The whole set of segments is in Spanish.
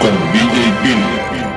con DJ Bill.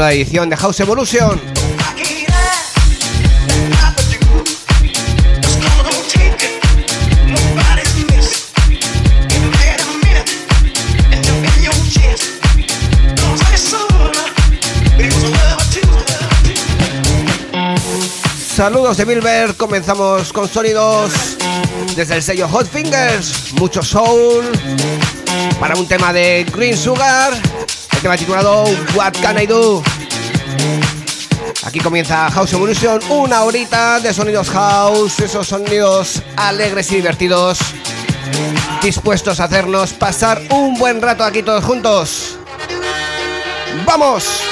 Nueva edición de House Evolution. Saludos de Bilber, comenzamos con sonidos desde el sello Hot Fingers, mucho soul para un tema de Green Sugar tema titulado What Can I Do. Aquí comienza House Evolution, una horita de sonidos house, esos sonidos alegres y divertidos, dispuestos a hacernos pasar un buen rato aquí todos juntos. ¡Vamos!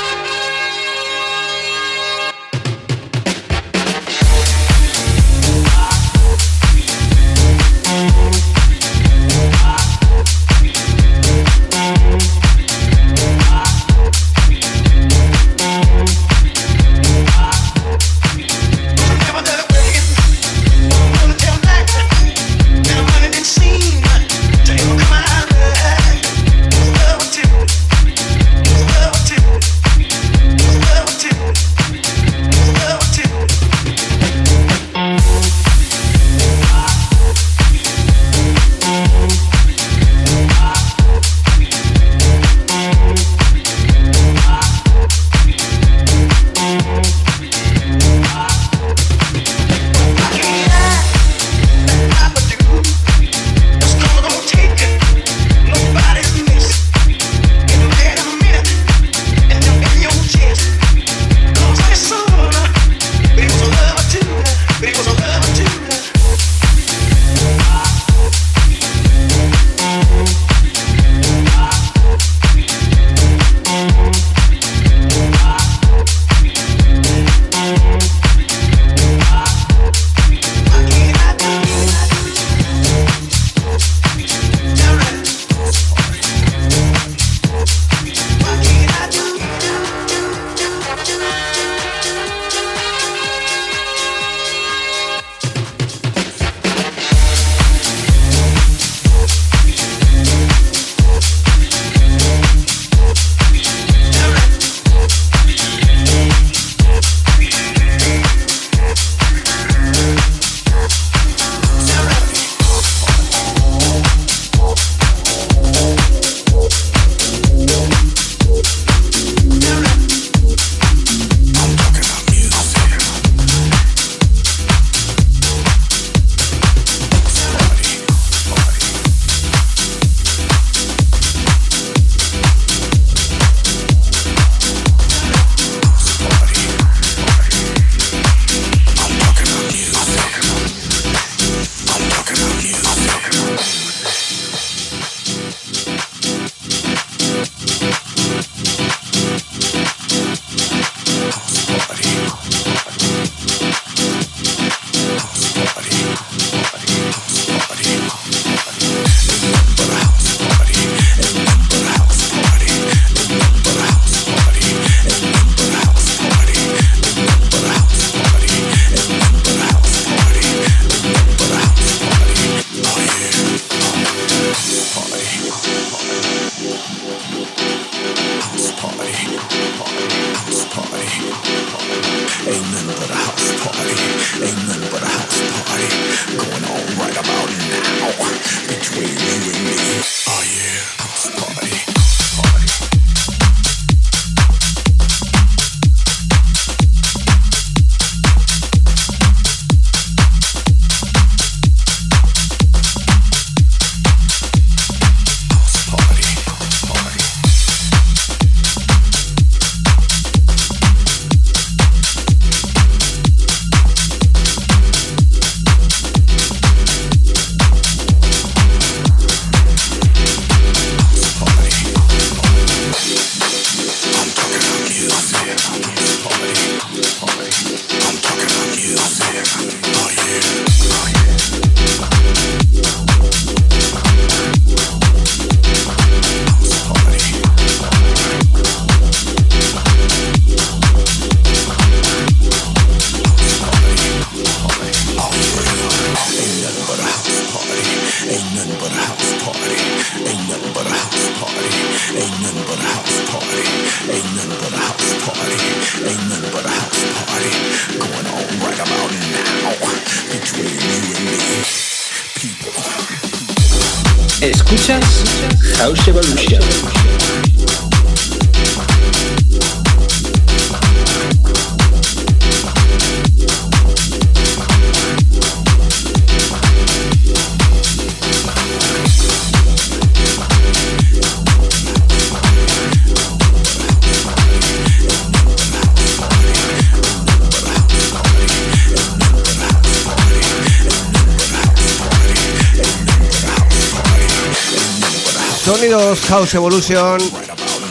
House Evolution,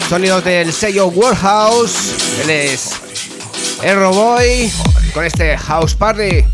sonidos del sello Warehouse, él es Erro Boy con este House Party.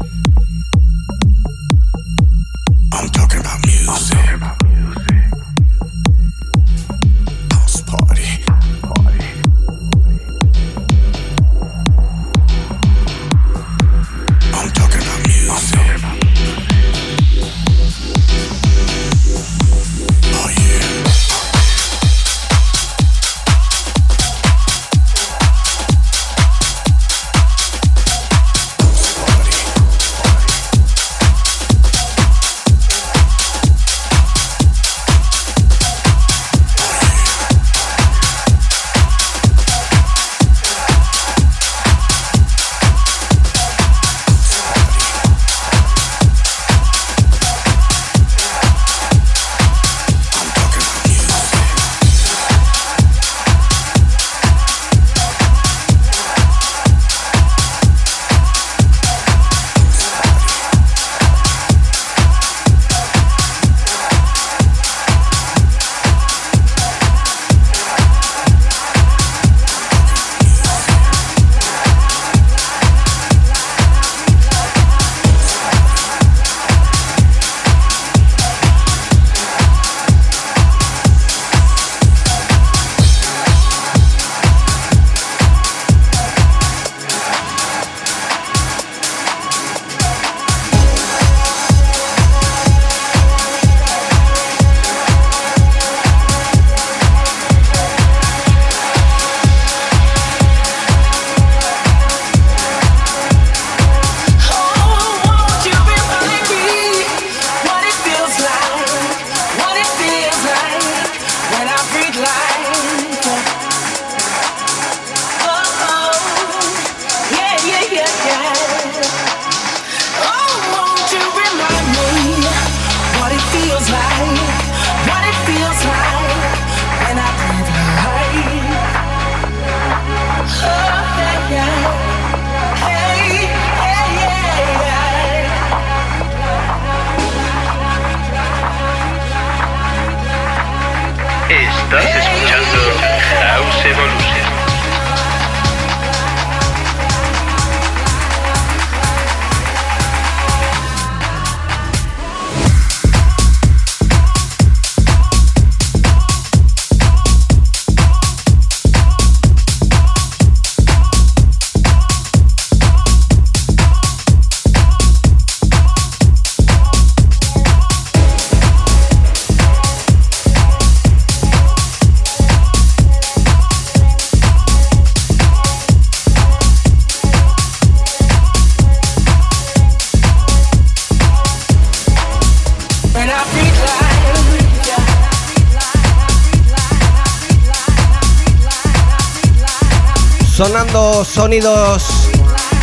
Sonidos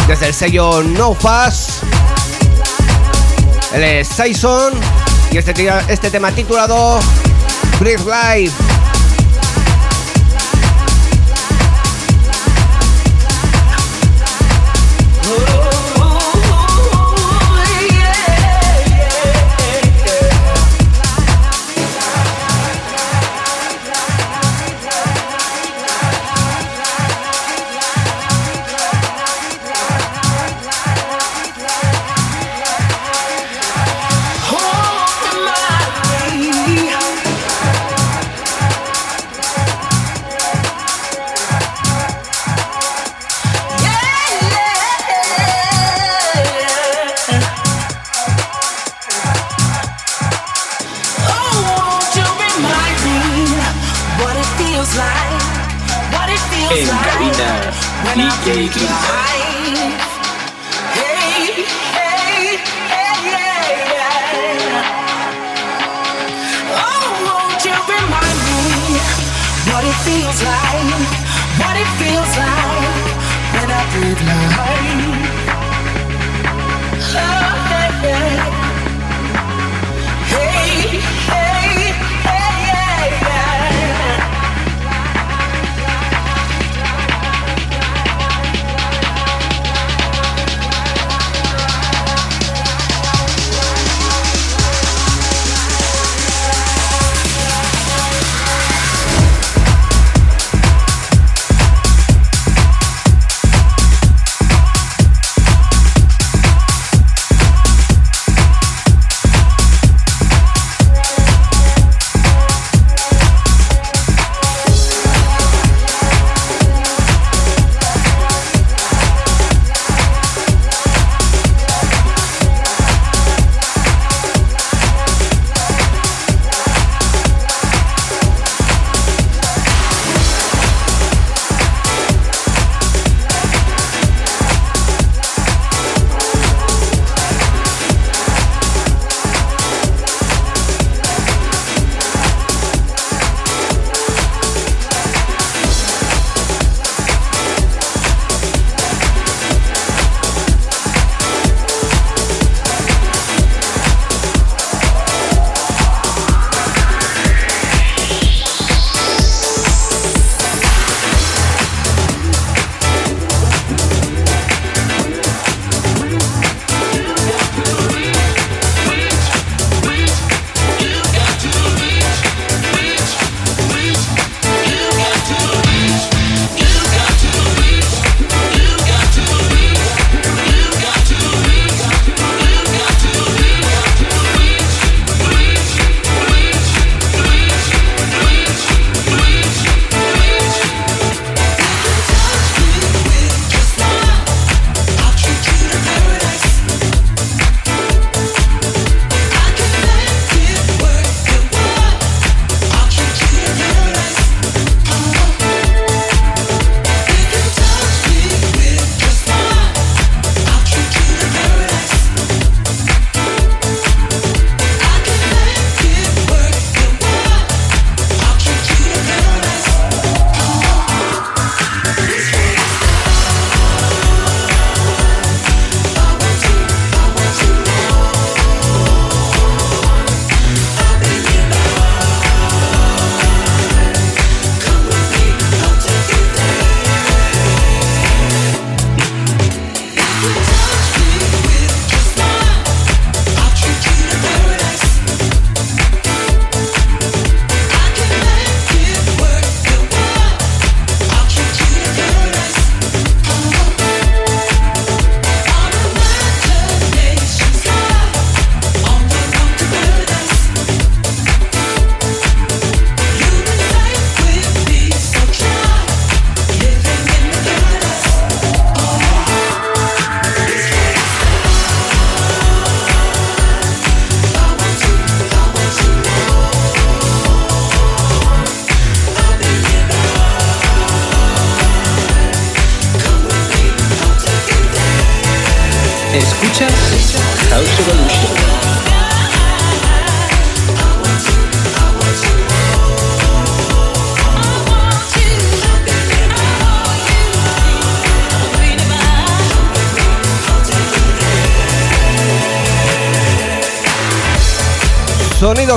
desde el sello No Fast. Él es Saison y este, este tema titulado Breathe Life. take your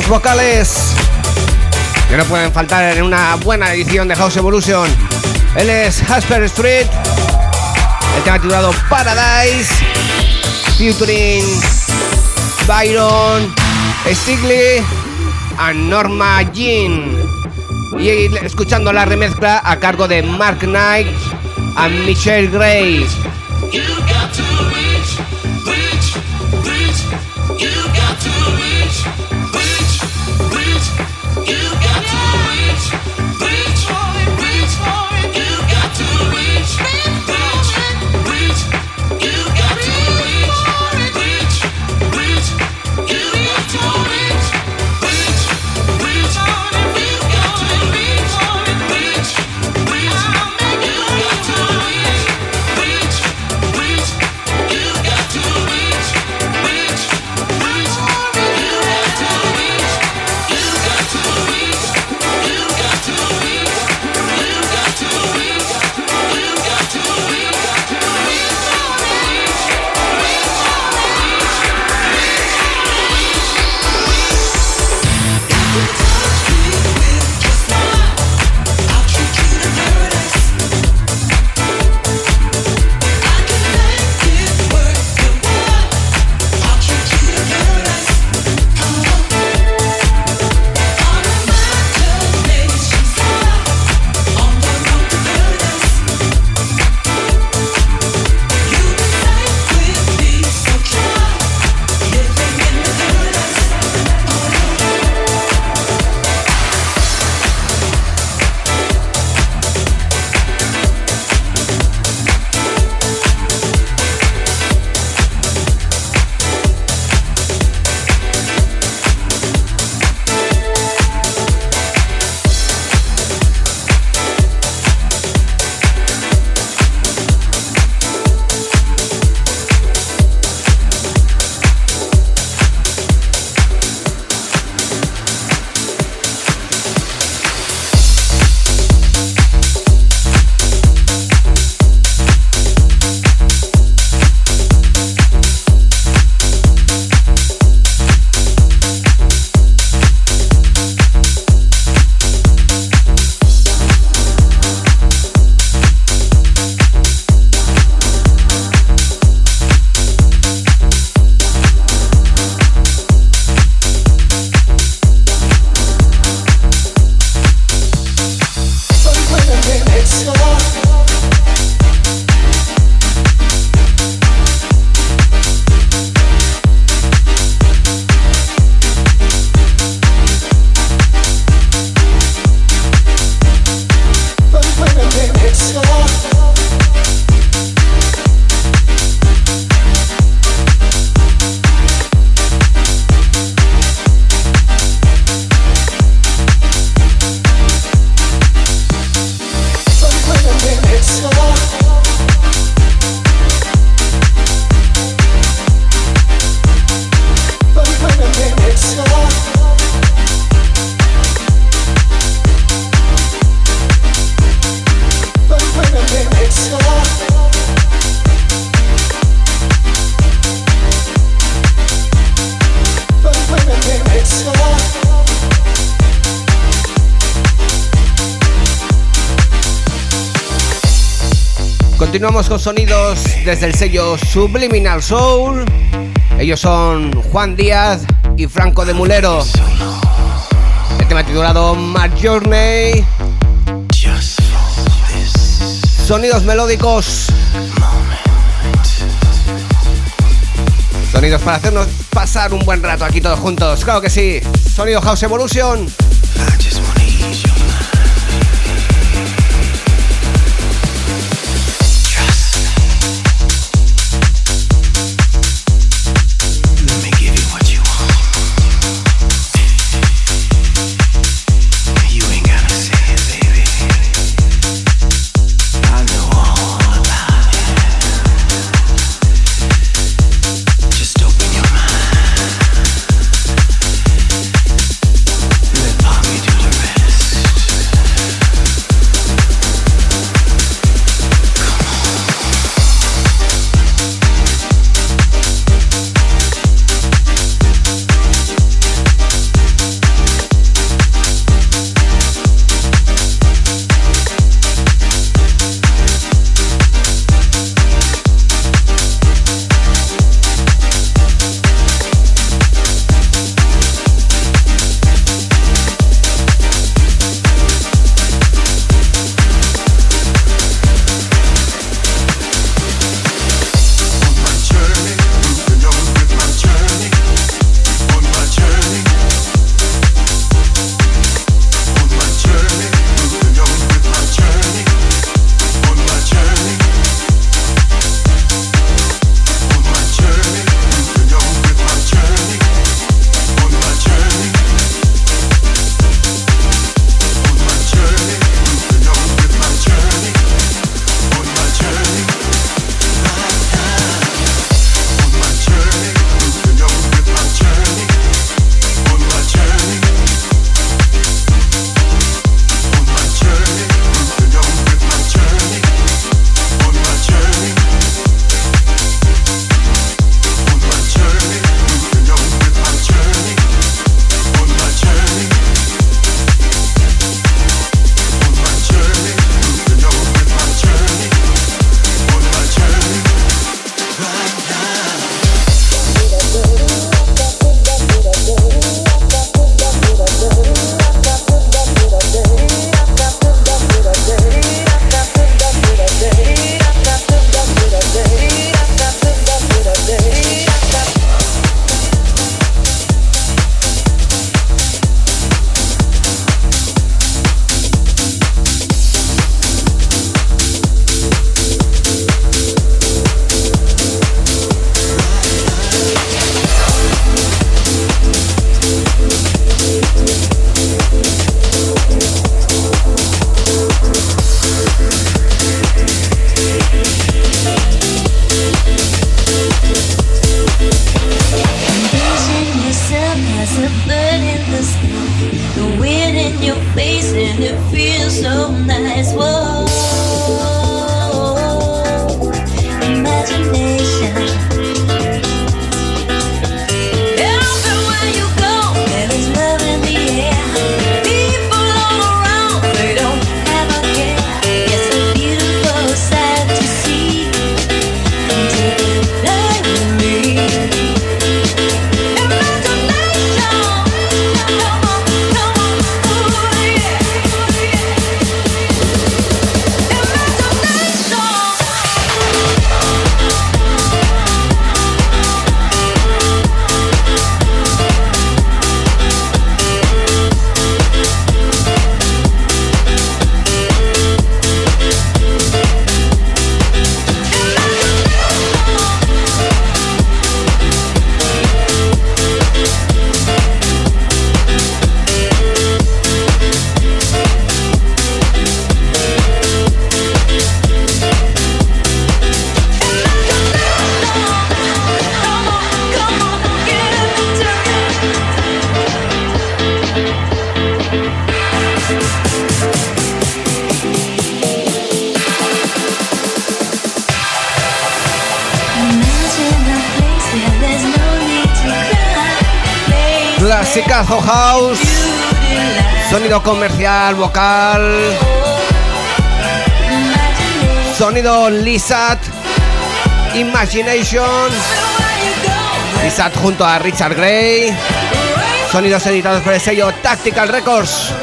vocales que no pueden faltar en una buena edición de House Evolution. Él es Hasper Street, el tema titulado Paradise, featuring Byron, Stigley and Norma Jean. Y escuchando la remezcla a cargo de Mark Knight and Michelle Gray. Continuamos con sonidos desde el sello Subliminal Soul. Ellos son Juan Díaz y Franco de Mulero. El tema titulado My Journey. Sonidos melódicos. Sonidos para hacernos pasar un buen rato aquí todos juntos. Claro que sí. Sonido House Evolution. House, sonido comercial, vocal, sonido Lizard, Imagination, Lizard junto a Richard Gray, sonidos editados por el sello Tactical Records.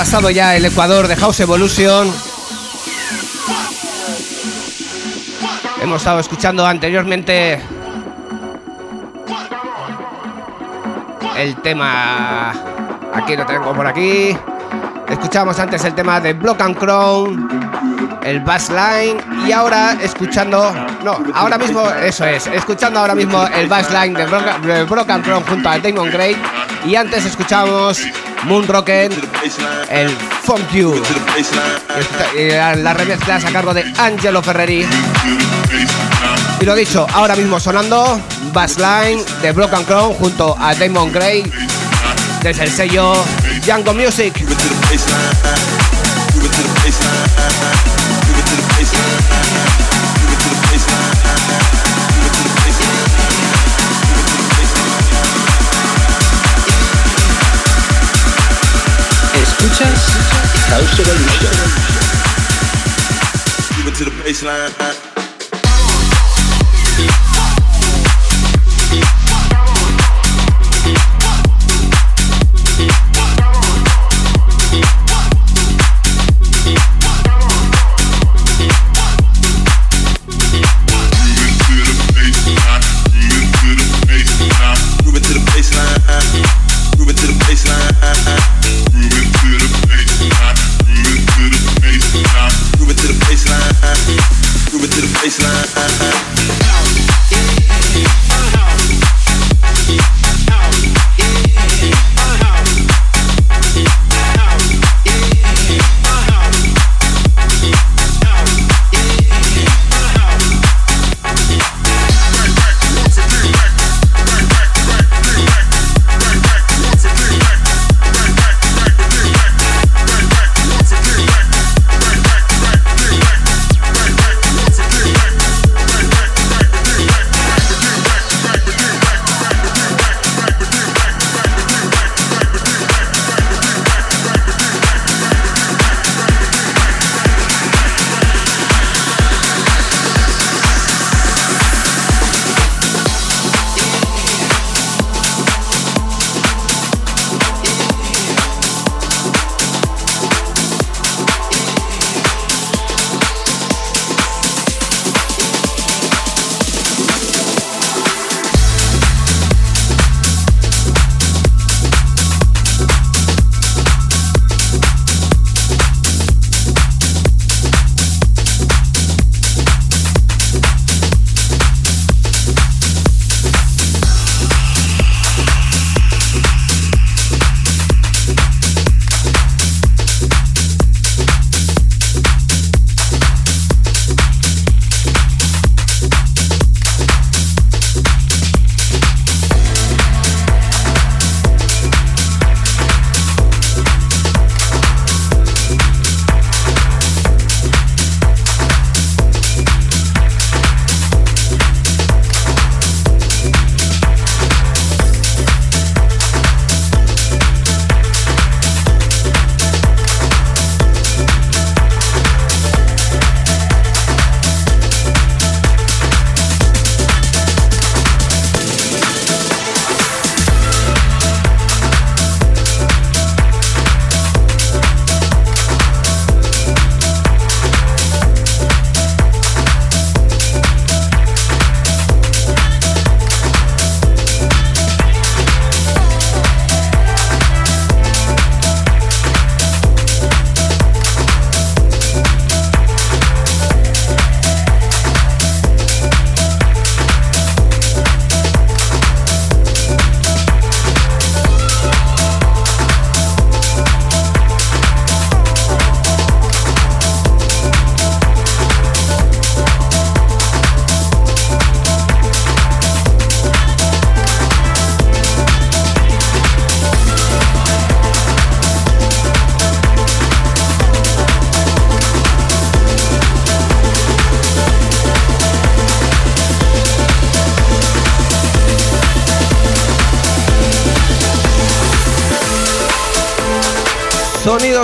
Pasado, ya el Ecuador de House Evolution. Hemos estado escuchando anteriormente el tema. Aquí lo tengo por aquí. Escuchamos antes el tema de Block and Crown, el Bass Line y ahora escuchando, no, ahora mismo, eso es, escuchando ahora mismo el Bass Line de Block, and Crown junto a Damon Gray y antes escuchamos Moon Rocket, el Funk You, y la remezclas a cargo de Angelo Ferreri. Y lo dicho, ahora mismo sonando Bassline de Block and Crown junto a Damon Gray desde el sello Django Music. Escuchas House Evolution.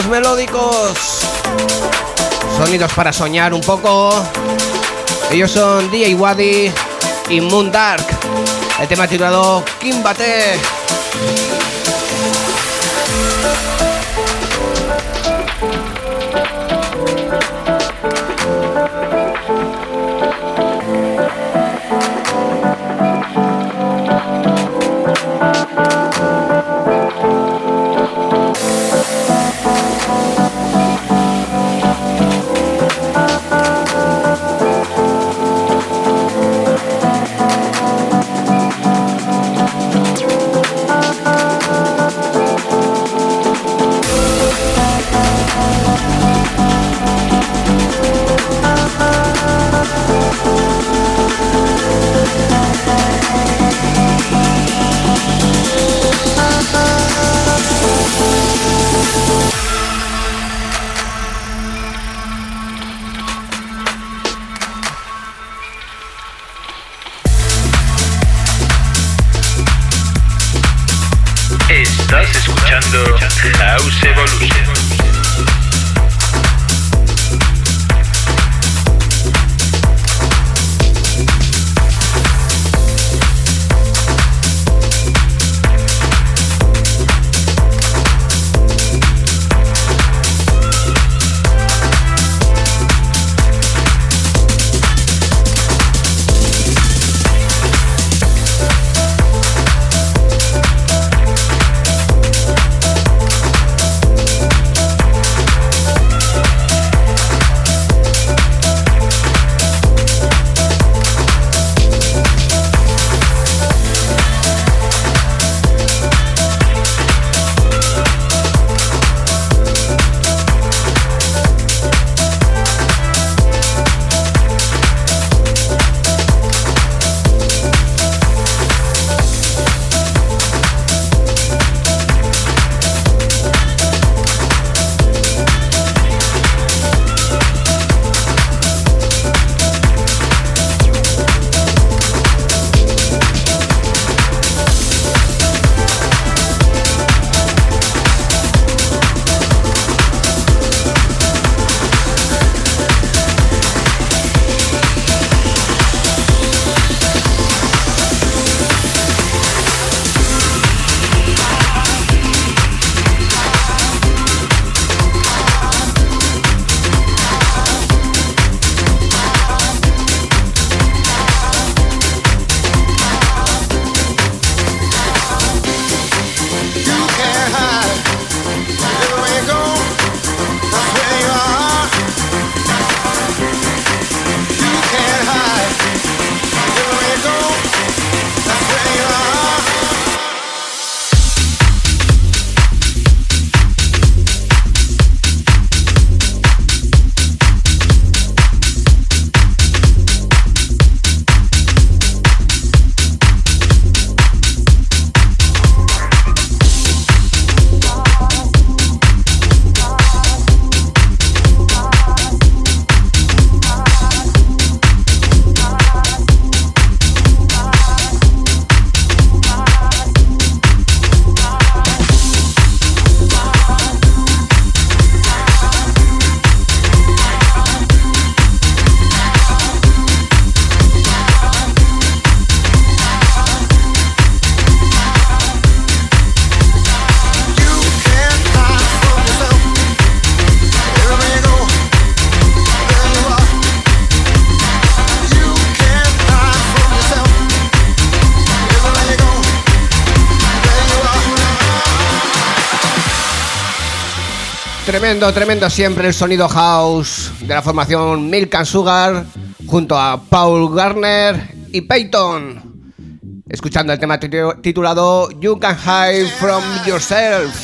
Melódicos. Sonidos para soñar un poco. Ellos son DJ Wadi y Moon Dark. El tema titulado Kimbate. House Evolution. Tremendo, tremendo siempre el sonido house de la formación Milk and Sugar junto a Paul Garner y Peyton. Escuchando el tema titulado You Can Hide From Yourself.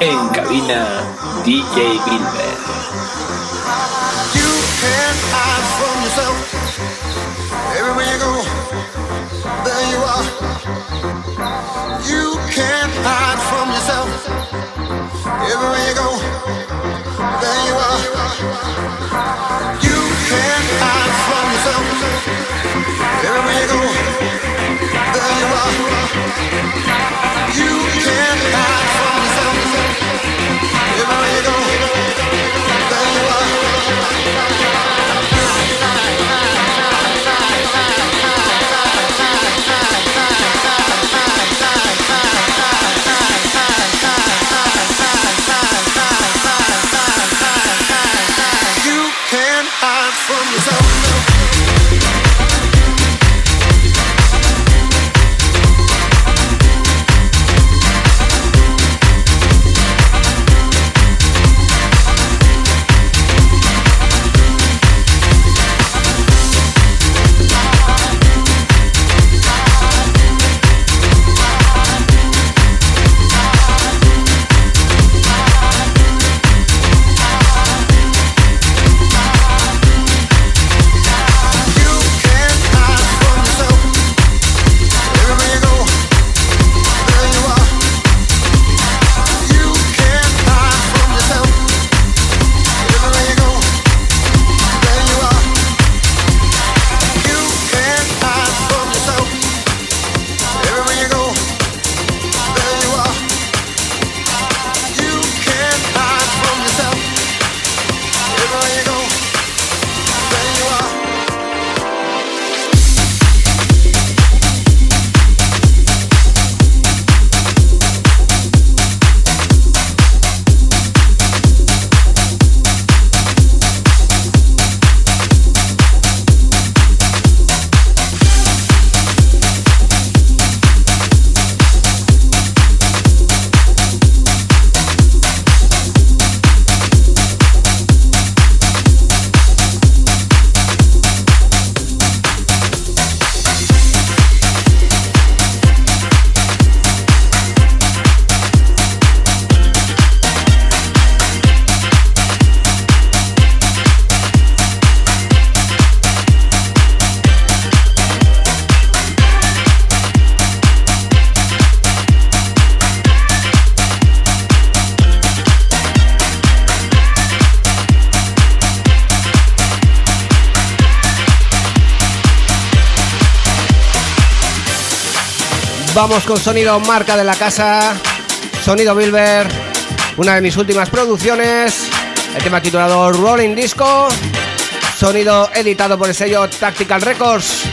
En cabina, DJ Greenberg. Can't hide from yourself. Vamos con sonido marca de la casa, sonido Bilber, una de mis últimas producciones, el tema titulado Rolling Disco, sonido editado por el sello Tactical Records.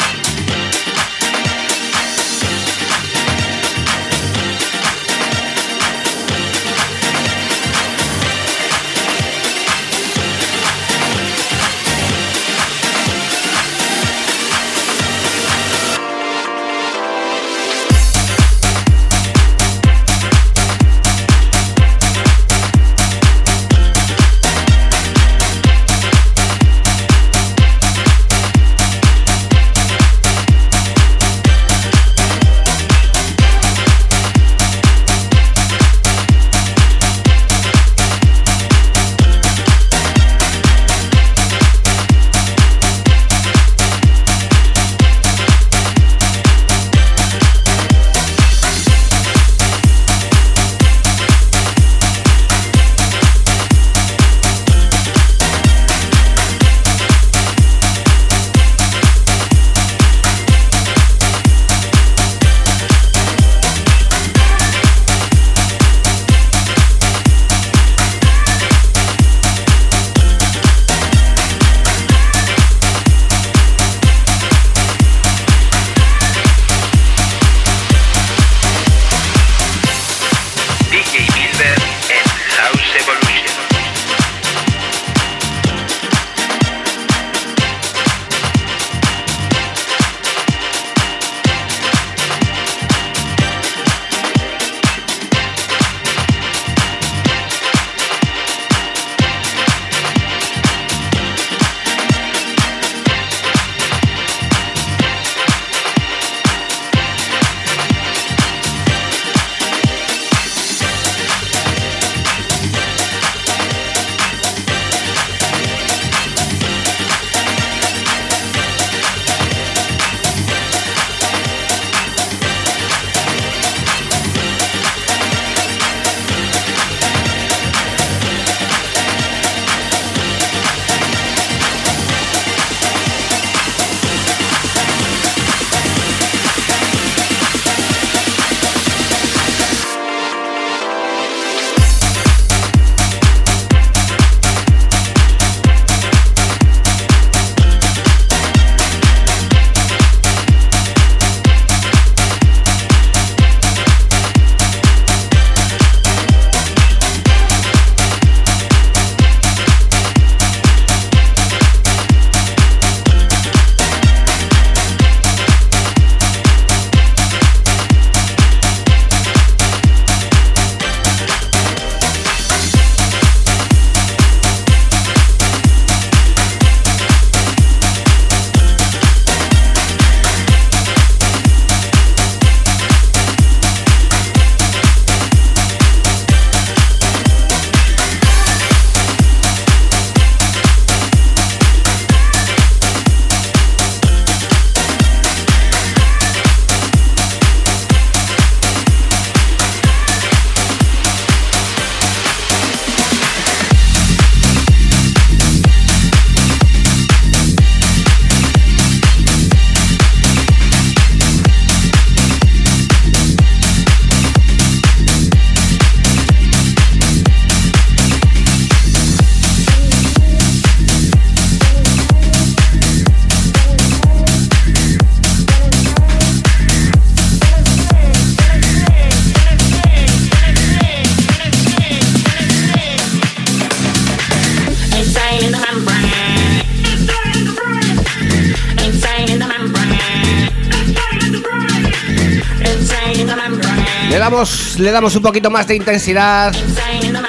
Le damos un poquito más de intensidad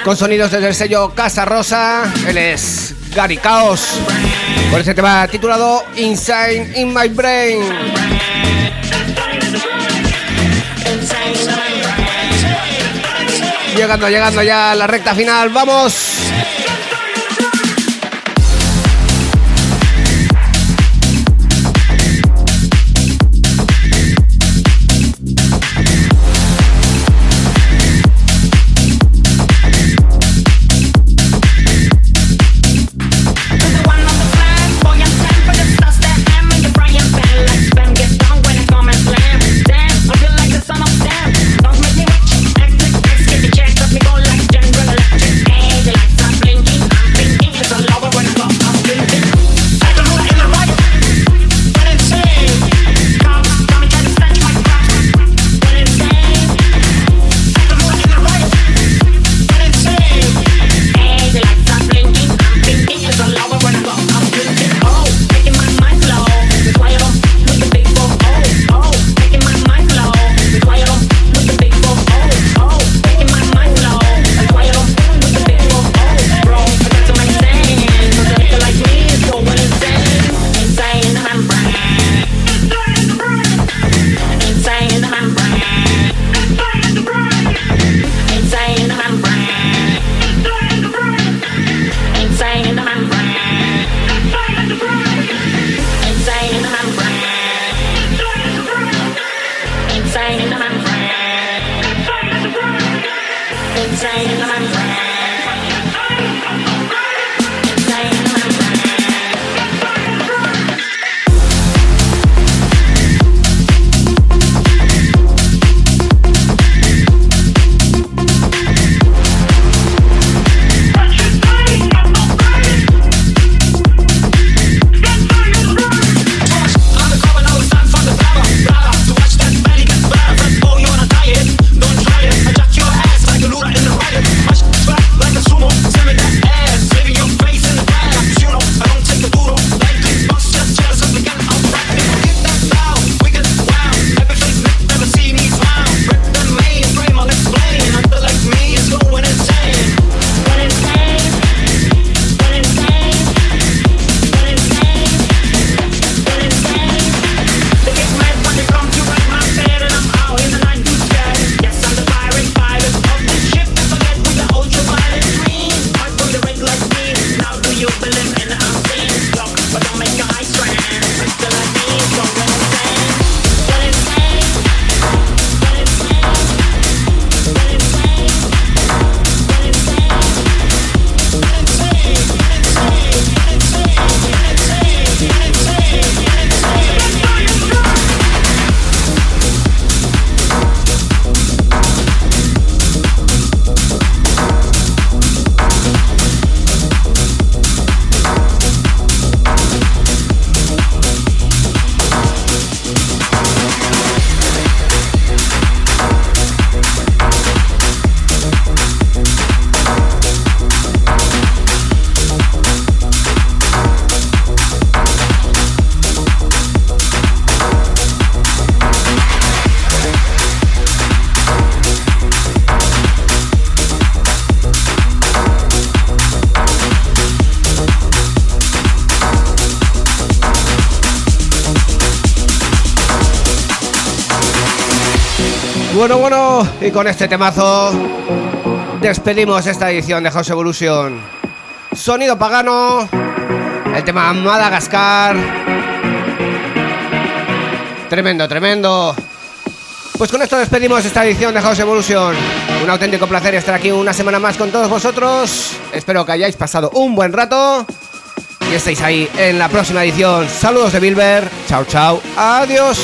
con sonidos desde el sello Casa Rosa. Él es Gary Chaos. Por ese tema titulado Insane in My Brain. Llegando, llegando ya a la recta final. ¡Vamos! I'm in Bueno, bueno, y con este temazo despedimos esta edición de House Evolution. Sonido pagano, el tema Madagascar. Tremendo, tremendo. Pues con esto despedimos esta edición de House Evolution. Un auténtico placer estar aquí una semana más con todos vosotros. Espero que hayáis pasado un buen rato. Y estéis ahí en la próxima edición. Saludos de Bilber. Chao, chao. Adiós.